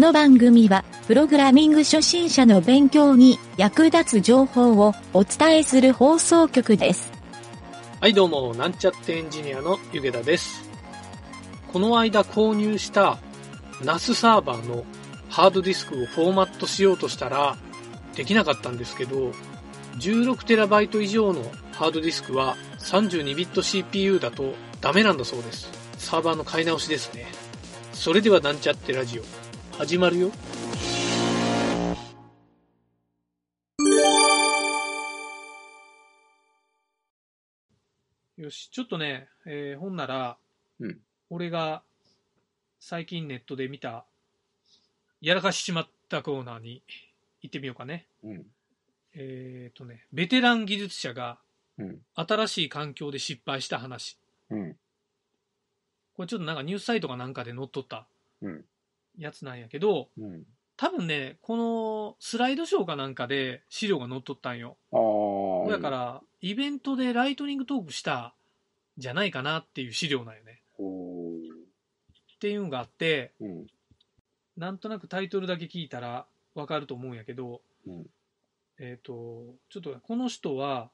この番組は、プログラミング初心者の勉強に役立つ情報をお伝えする放送局です。はい、どうも、なんちゃってエンジニアのゆげだです。この間購入した NAS サーバーのハードディスクをフォーマットしようとしたら、できなかったんですけど、16TB 以上のハードディスクは 32bit CPU だとダメなんだそうです。サーバーの買い直しですね。それではなんちゃってラジオ、始まるよ。よし、ちょっとね、えー、ほんなら、うん俺が最近ネットで見た、やらかしちまったコーナーに行ってみようかね。うん。えっ、とね、ベテラン技術者がうん。新しい環境で失敗した話。うん。これちょっとなんかニュースサイトかなんかで載っとったうん。やつなんやけど、うん。多分ね、このスライドショーかなんかで資料が載っとったんよ。だか。ら、イベントでライトニングトークしたじゃないかなっていう資料なんよね。おっていうのがあって、うん。なんとなくタイトルだけ聞いたらわかると思うんやけど、うんえっ、と、ちょっとこの人は、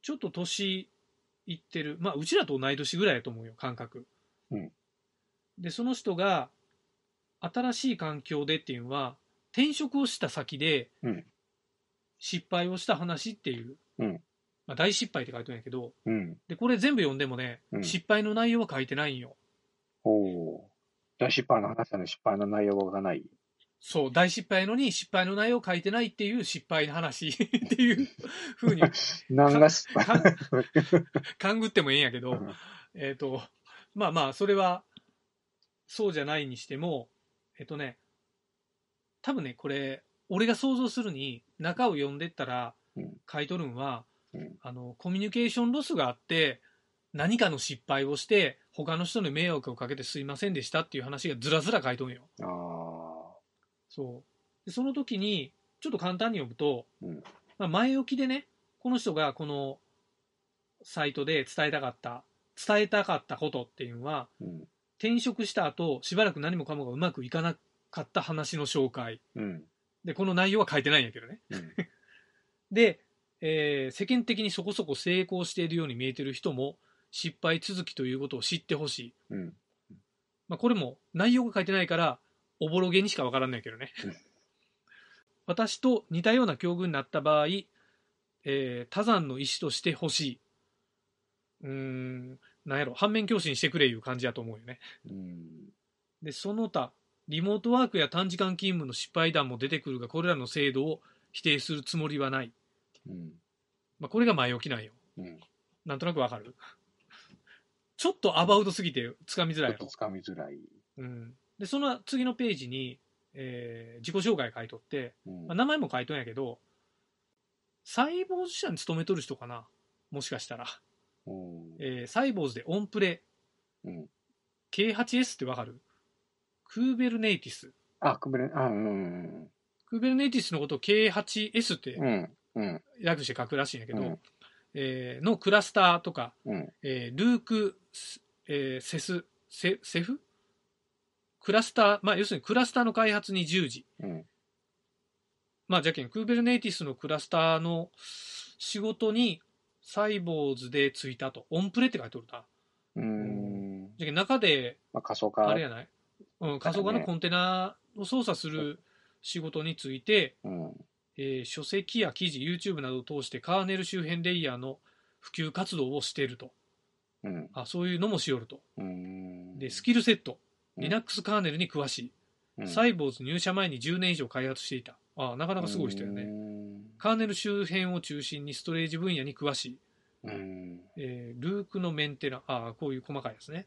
ちょっと年いってる、まあ、うちらと同い年ぐらいやと思うよ、感覚。うんで、その人が、新しい環境でっていうのは、転職をした先でうん、失敗をした話っていう、うんまあ、大失敗って書いてるんやけど、うん。で、これ全部読んでもね、うん失敗の内容は書いてないんよ。おお。大失敗の話なのに失敗の内容がない。そう、大失敗のに失敗の内容を書いてないっていう失敗の話 っていう風に 何が失敗？か勘ぐってもええんやけど、えっ、と、まあまあ、それは、そうじゃないにしても、えっ、とね、多分ね、これ、俺が想像するに、中を読んでったらうん、書いとるんは、うんあの、コミュニケーションロスがあって、何かの失敗をして、他の人に迷惑をかけてすいませんでしたっていう話がずらずら書いとんよ。そう。でその時に、ちょっと簡単に読むと、うんまあ、前置きでね、この人がこのサイトで伝えたかった、伝えたかったことっていうのは、うん。転職した後、しばらく何もかもがうまくいかなかった話の紹介。うん。で、この内容は書いてないんやけどね。うん。で、えー世間的にそこそこ成功しているように見えてる人も、失敗続きということを知ってほしい。うん。まあ、これも内容が書いてないから、おぼろげにしかわからないけどねうん。私と似たような境遇になった場合、えー多山の石としてほしい。うーん、なんやろ、反面教師にしてくれいう感じだと思うよね。うん。で、その他、リモートワークや短時間勤務の失敗談も出てくるが、これらの制度を否定するつもりはない。うん。まあ、これが前置きなんよ。うん。なんとなくわかる？ちょっとアバウトすぎてつかみづらいちょっと。つかみづらい。うん、でその次のページに、えー自己紹介書いとって、うんまあ、名前も書いとんやけどサイボーズ社に勤めとる人かな？もしかしたら、うん。えーサイボーズでオンプレうん。K8S ってわかる？クーベルネイティスあ、くぶれ、あ、うん。クーベルネイティスのことを K8S ってうん。うん。略して書くらしいんやけど、うんえーのクラスターとか、うん。えールーク、えーセスセセフ？クラスター、まあ、要するにクラスターの開発に従事うん。まあ、じゃけん、クーベルネイティスのクラスターの仕事に、サイボーズでついたと。オンプレって書いておるな。うん。じゃ中で、まあ、仮想化。あれやない、うん、仮想化のコンテナを操作する仕事について、うん。えー書籍や記事、YouTube などを通してカーネル周辺レイヤーの普及活動をしていると。うん。あ、そういうのもしよると。うん。で、スキルセット。うん Linux カーネルに詳しい。うんサイボーズ入社前に10年以上開発していた。あなかなかすごい人よね。うんカーネル周辺を中心にストレージ分野に詳しい。うん。えールークのメンテナああこういう細かいやつね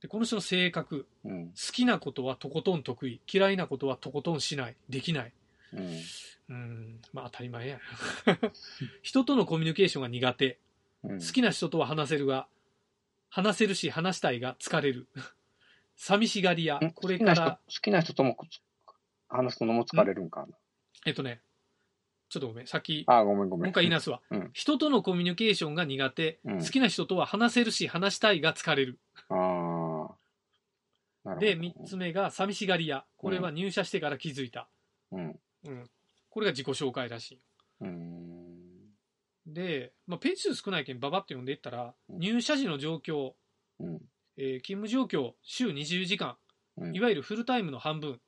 でこの人の性格うん。好きなことはとことん得意嫌いなことはとことんしないできないうん。うんまあ当たり前や 人とのコミュニケーションが苦手うん。好きな人とは話せるが話せるし話したいが疲れる 寂しがり屋んこれから好きな人とも話すのも疲れるんかな？えっとねちょっとごめんさっきあ、ごめんごめん。もう一回言いなすわ、うん人とのコミュニケーションが苦手、うん好きな人とは話せるし話したいが疲れるああ。で、3つ目が寂しがり屋。これは入社してから気づいた。うん。うん。これが自己紹介らしい。うん。で、まあ、ページ数少ないけんババッと読んでいったら、うん入社時の状況、うん。えー勤務状況、週20時間、うんいわゆるフルタイムの半分、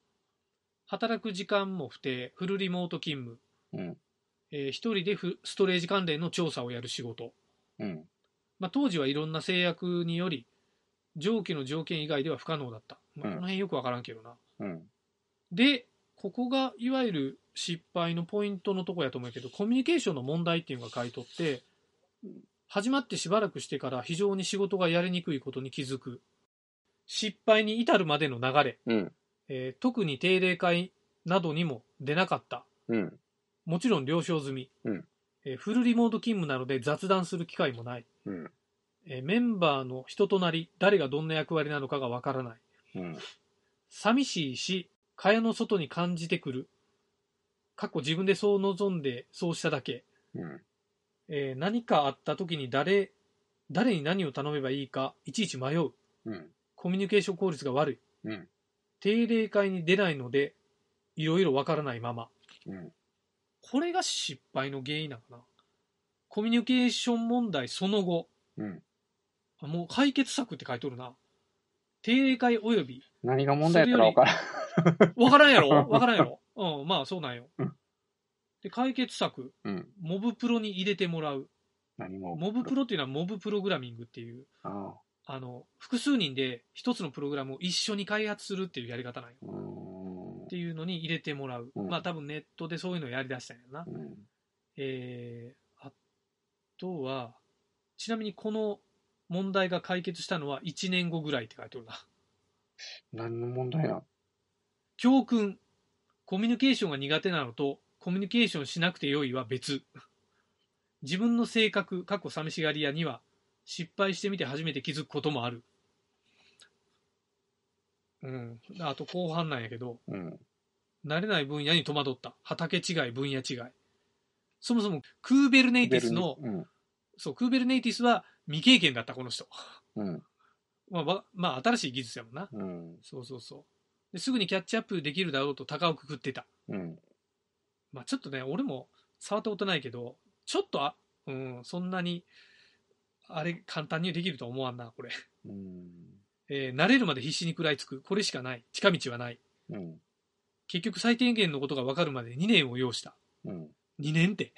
働く時間も不定、フルリモート勤務、うん。えー一人でフストレージ関連の調査をやる仕事。うん。まあ、当時はいろんな制約により、上記の条件以外では不可能だった。まあ、うんこの辺よくわからんけどな。うん。で、ここがいわゆる失敗のポイントのとこやと思うけど、コミュニケーションの問題っていうのが書いとってうん、始まってしばらくしてから非常に仕事がやりにくいことに気づく。失敗に至るまでの流れ、うん。えー特に定例会などにも出なかった。うん。もちろん了承済み。うんえーフルリモート勤務なので雑談する機会もない。うん。えーメンバーの人となり、誰がどんな役割なのかがわからない。うん。寂しいし、蚊帳の外に感じてくる。過去自分でそう望んでそうしただけ。うん。えー何かあった時に誰、誰に何を頼めばいいか、いちいち迷う。うん。コミュニケーション効率が悪い。うん。定例会に出ないので、いろいろわからないまま。うん。これが失敗の原因なのかな？コミュニケーション問題その後。うん。あもう解決策って書いとるな。定例会及び何が問題やったら分からん。わからんやろ？わからんやろ？うん、まあそうなんようん。で、解決策、うん。モブプロに入れてもらう。何も。モブプロっていうのはモブプログラミングっていう、ああ。あの、複数人で一つのプログラムを一緒に開発するっていうやり方なんよ。うーんっ。ていうのに入れてもらう。うんまあ多分ネットでそういうのをやり出したんやな。うん。えー、あとは、ちなみにこの問題が解決したのは1年後ぐらいって書いておるな。何の問題な教訓。コミュニケーションが苦手なのと、コミュニケーションしなくてよいは別。自分の性格、過去寂しがり屋には、失敗してみて初めて気づくこともある。うん。あと後半なんやけど、うん。慣れない分野に戸惑った。畑違い、分野違い。そもそも、クーベルネイティスの、うん。そう、クーベルネイティスは未経験だった、この人。うん。まあ、わまあ、新しい技術やもんな。うん。そうそうそう。ですぐにキャッチアップできるだろうと高をくくってた。うん。まあちょっとね、俺も触ったことないけど、ちょっとあ、うん、そんなに、あれ、簡単にできるとは思わんな、これ。うん。えー慣れるまで必死に食らいつく。これしかない。近道はない。うん。結局最低限のことが分かるまで2年を要した。うん。2年って。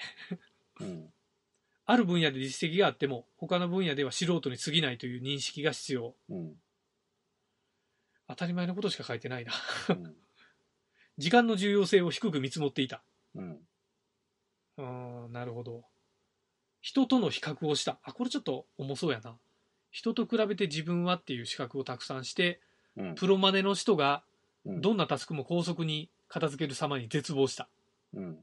うん。ある分野で実績があっても、他の分野では素人に過ぎないという認識が必要。うん。当たり前のことしか書いてないな。うん。時間の重要性を低く見積もっていた。うん。うーん、なるほど。人との比較をした。あ、これちょっと重そうやな。人と比べて自分はっていう資格をたくさんして、うん。プロマネの人がうんどんなタスクも高速に片付ける様に絶望した。うん。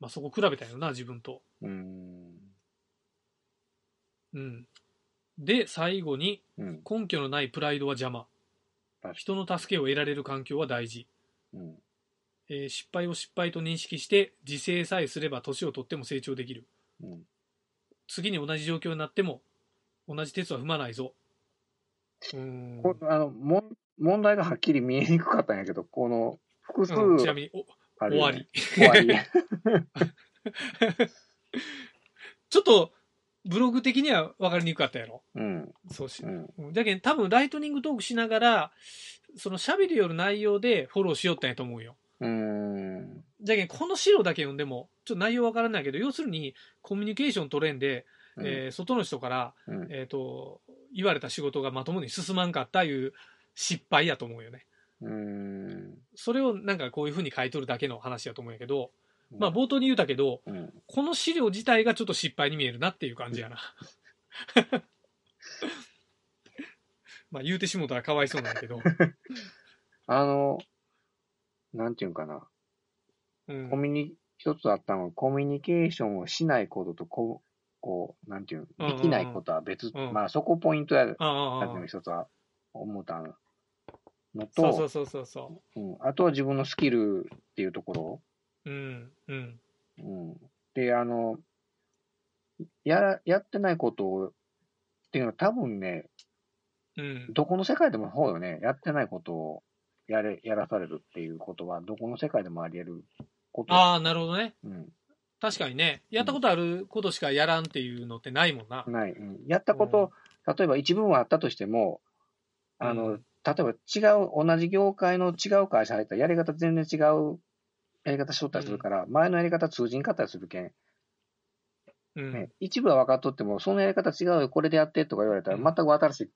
まあそこ比べたよな、自分と。うん。うん。で、最後に、うん。根拠のないプライドは邪魔人の助けを得られる環境は大事。うん。えー失敗を失敗と認識して、自制さえすれば年を取っても成長できる。うん。次に同じ状況になっても、同じ鉄は踏まないぞ。うーん。こあの、もん、問題がはっきり見えにくかったんやけど、この、複数うんちなみに、お終わり。終わり。ちょっと、ブログ的には分かりにくかったやろ。うん。そうしう。ん。うんだけど、多分、ライトニングトークしながら、その喋りよる内容でフォローしよったんやと思うよ。うん。じゃけん、この資料だけ読んでも、ちょっと内容分からないけど、要するに、コミュニケーション取れんで、うんえー外の人から、うん。えっ、と、言われた仕事がまともに進まんかったいう失敗やと思うよね。うん。それをなんかこういうふうに書いとるだけの話やと思うんやけど、まあ冒頭に言うたけど、うん。この資料自体がちょっと失敗に見えるなっていう感じやな。まあ言うてしもたらかわいそうなんやけど。あの、なんていうんかな。うんコミュニ、一つあったのは、コミュニケーションをしないことと、こう、こう、なんていうできないことは別、うんまあそこポイントや、ああああだけの一つは思ったのそうと、そうそうそうそうん、あとは自分のスキルっていうところ、う。うん、うん、うん。で、あの、やら、やってないことを、っていうのは多分ね、うん。どこの世界でもそうよね。やってないことをやれ、やらされるっていうことは、どこの世界でもあり得ること。ああ、なるほどね。うん。確かにね、やったことあることしかやらんっていうのってないもんな。ない。うん。やったこと、例えば一部はあったとしても、あの、うん。例えば違う、同じ業界の違う会社入ったらやり方全然違うやり方しとったりするから、前のやり方通じんかったりするけん、うん。ね、一部は分かっとっても、そのやり方違うよ、これでやってとか言われたら、うん。全く新しい、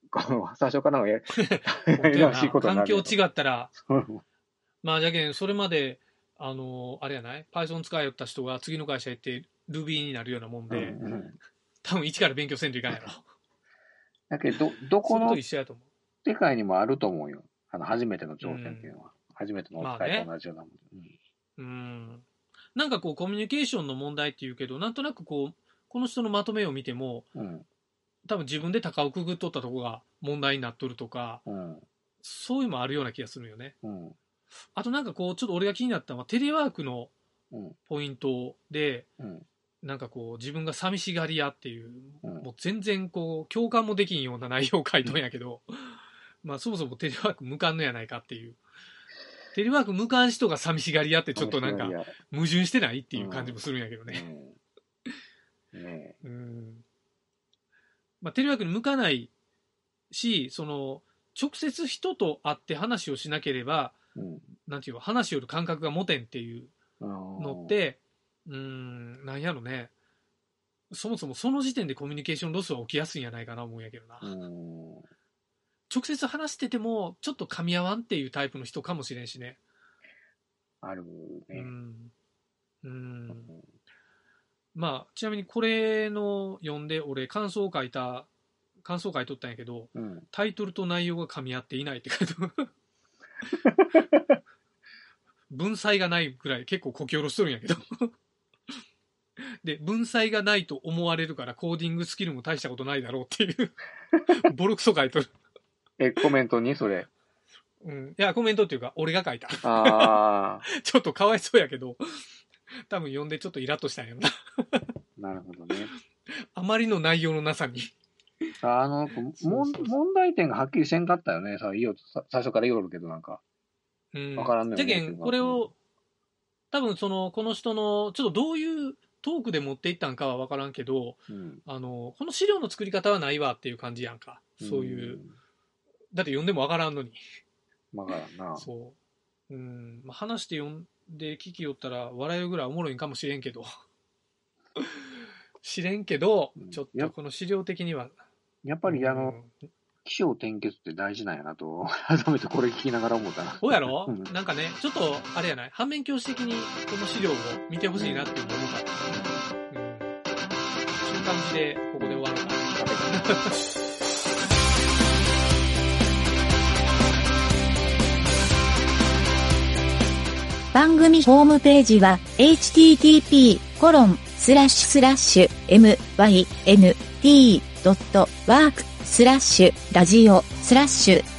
最初からのや 本当ややな。らしいことにな環る境違ったら、うん。まあじゃけん、それまで、あのあれやない ?Python 使いよった人が次の会社行って Ruby になるようなもんで、うんうん多分一から勉強せんといかんやろ。だけど、どこの世界にもあると思うよ。あの、初めての挑戦っていうのは。初めてのお使いと同じようなもん。う。うん。なんかこう、コミュニケーションの問題っていうけど、なんとなくこう、この人のまとめを見ても、うん。多分自分で高をくぐっとったとこが問題になっとるとか、うん。そういうのもあるような気がするよね。うん。あとなんかこう、ちょっと俺が気になったのは、テレワークのうん。ポイントで、うん。なんかこう、自分が寂しがり屋っていう、うんもう全然こう、共感もできんような内容を書いとんやけど、まあそもそもテレワーク無関のやないかっていう。テレワーク無関人が寂しがり屋ってちょっとなんかいや矛盾してないっていう感じもするんやけどね。うん。ねうん。まあテレワークに向かないし、その、直接人と会って話をしなければ。なんていうの、話しよる感覚が持てんっていうののっ、て、うーん、なんやろね。そもそもその時点でコミュニケーションロスは起きやすいんやないかな思うんやけどな。うん。直接話してても、ちょっと噛み合わんっていうタイプの人かもしれんしね。あるうね。ん。う。うんまあ、ちなみにこれの読んで、俺感想を書いた、感想を書いとったんやけど、うん。タイトルと内容が噛み合っていないって書いて。文才がないくらい結構こき下ろしとるんやけど。で、文才がないと思われるからコーディングスキルも大したことないだろうっていう、ボロクソ書いとる。え、コメントに？それ。うん。いや、コメントっていうか、俺が書いた。あ ちょっとかわいそうやけど、多分読んでちょっとイラッとしたんやろな。あ、なるほどね。あまりの内容のなさに。あの、問題点がはっきりせんかったよね。さ、いいよ、さ最初から言おるけど、なんか。うん。わからんねじゃけん、これを、多分その、この人の、ちょっとどういうトークで持っていったんかはわからんけど、うん。あの、この資料の作り方はないわっていう感じやんか。そういう。ん。だって読んでもわからんのに。わからんな。そう。うん。まあ、話して読んで聞きよったら笑えるぐらいおもろいんかもしれんけど。知れんけどうん、ちょっとこの資料的には。やっぱり、あの、うん起承転結って大事なんやなと、改めてこれ聞きながら思ったな。そうやろ、うんなんかね、ちょっと、あれやない？反面教師的にこの資料を見てほしいなっていうのを思った。うん。そういう感じで、ここで終わろうかな。番組ホームページは http:// ドットワークスラッシュラジオスラッシュ